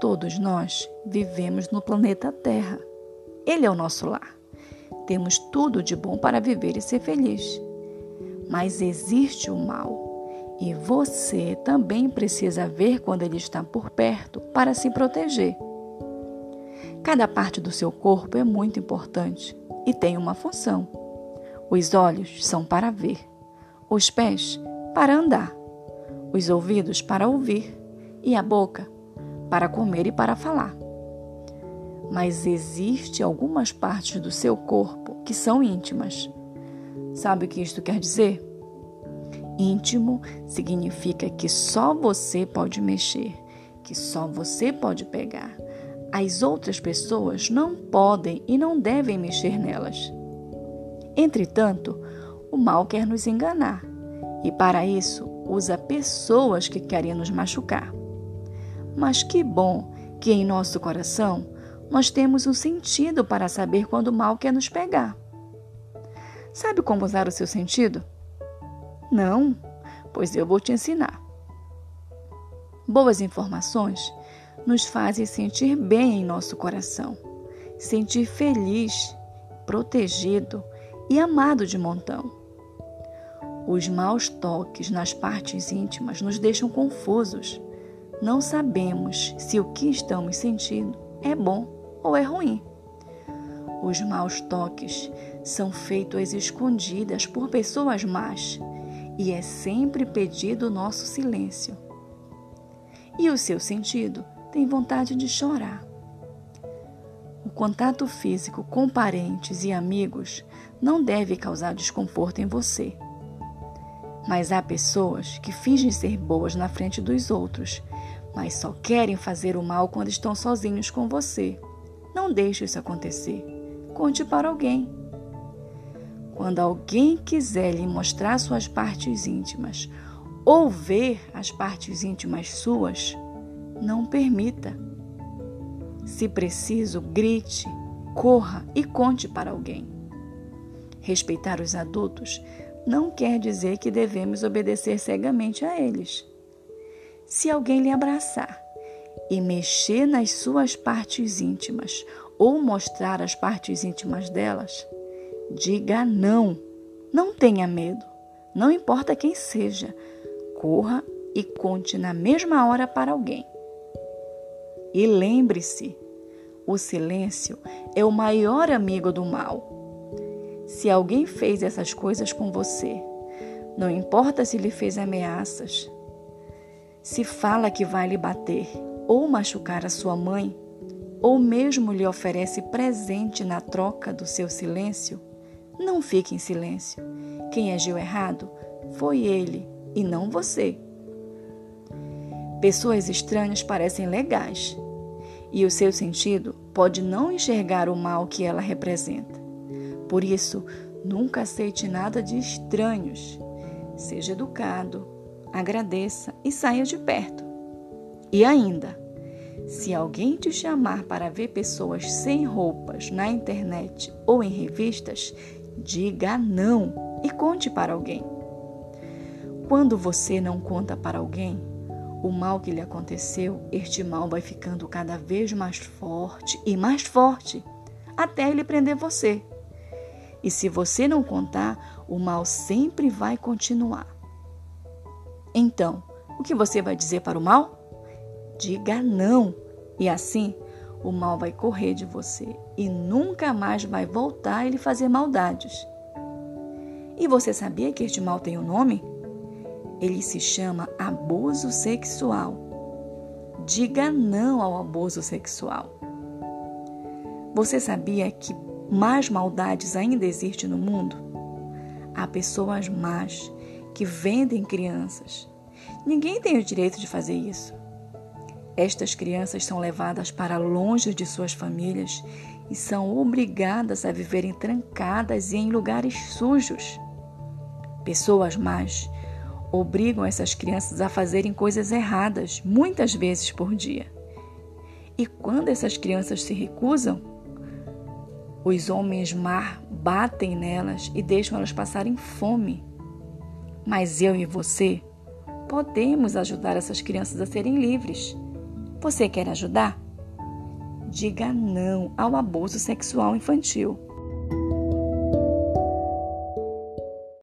Todos nós vivemos no planeta Terra. Ele é o nosso lar. Temos tudo de bom para viver e ser feliz. Mas existe o mal. E você também precisa ver quando ele está por perto para se proteger. Cada parte do seu corpo é muito importante e tem uma função. Os olhos são para ver, os pés para andar, os ouvidos para ouvir e a boca para comer e para falar. Mas existe algumas partes do seu corpo que são íntimas. Sabe o que isto quer dizer? Íntimo significa que só você pode mexer, que só você pode pegar. As outras pessoas não podem e não devem mexer nelas. Entretanto, o mal quer nos enganar e, para isso, usa pessoas que querem nos machucar. Mas que bom que em nosso coração nós temos um sentido para saber quando o mal quer nos pegar. Sabe como usar o seu sentido? Não, pois eu vou te ensinar. Boas informações nos fazem sentir bem em nosso coração, sentir feliz, protegido e amado de montão. Os maus toques nas partes íntimas nos deixam confusos. Não sabemos se o que estamos sentindo é bom ou é ruim. Os maus toques são feitos às escondidas por pessoas más e é sempre pedido o nosso silêncio. E o seu sentido tem vontade de chorar. O contato físico com parentes e amigos não deve causar desconforto em você. Mas há pessoas que fingem ser boas na frente dos outros, mas só querem fazer o mal quando estão sozinhos com você. Não deixe isso acontecer. Conte para alguém. Quando alguém quiser lhe mostrar suas partes íntimas ou ver as partes íntimas suas, não permita. Se preciso, grite, corra e conte para alguém. Respeitar os adultos não quer dizer que devemos obedecer cegamente a eles. Se alguém lhe abraçar e mexer nas suas partes íntimas ou mostrar as partes íntimas delas, diga não. Não tenha medo. Não importa quem seja. Corra e conte na mesma hora para alguém. E lembre-se: o silêncio é o maior amigo do mal. Se alguém fez essas coisas com você, não importa se lhe fez ameaças, se fala que vai lhe bater ou machucar a sua mãe, ou mesmo lhe oferece presente na troca do seu silêncio, não fique em silêncio. Quem agiu errado foi ele e não você. Pessoas estranhas parecem legais e o seu sentido pode não enxergar o mal que ela representa. Por isso, nunca aceite nada de estranhos. Seja educado, agradeça e saia de perto. E ainda, se alguém te chamar para ver pessoas sem roupas na internet ou em revistas, diga não e conte para alguém. Quando você não conta para alguém, o mal que lhe aconteceu, este mal vai ficando cada vez mais forte e mais forte, até ele prender você. E se você não contar, o mal sempre vai continuar. Então, o que você vai dizer para o mal? Diga não, e assim o mal vai correr de você e nunca mais vai voltar a lhe fazer maldades. E você sabia que este mal tem um nome? Ele se chama abuso sexual. Diga não ao abuso sexual. Você sabia que mais maldades ainda existem no mundo? Há pessoas más que vendem crianças. Ninguém tem o direito de fazer isso. Estas crianças são levadas para longe de suas famílias e são obrigadas a viverem trancadas e em lugares sujos. Pessoas más obrigam essas crianças a fazerem coisas erradas muitas vezes por dia. E quando essas crianças se recusam, os homens mar batem nelas e deixam elas passarem fome. Mas eu e você podemos ajudar essas crianças a serem livres. Você quer ajudar? Diga não ao abuso sexual infantil.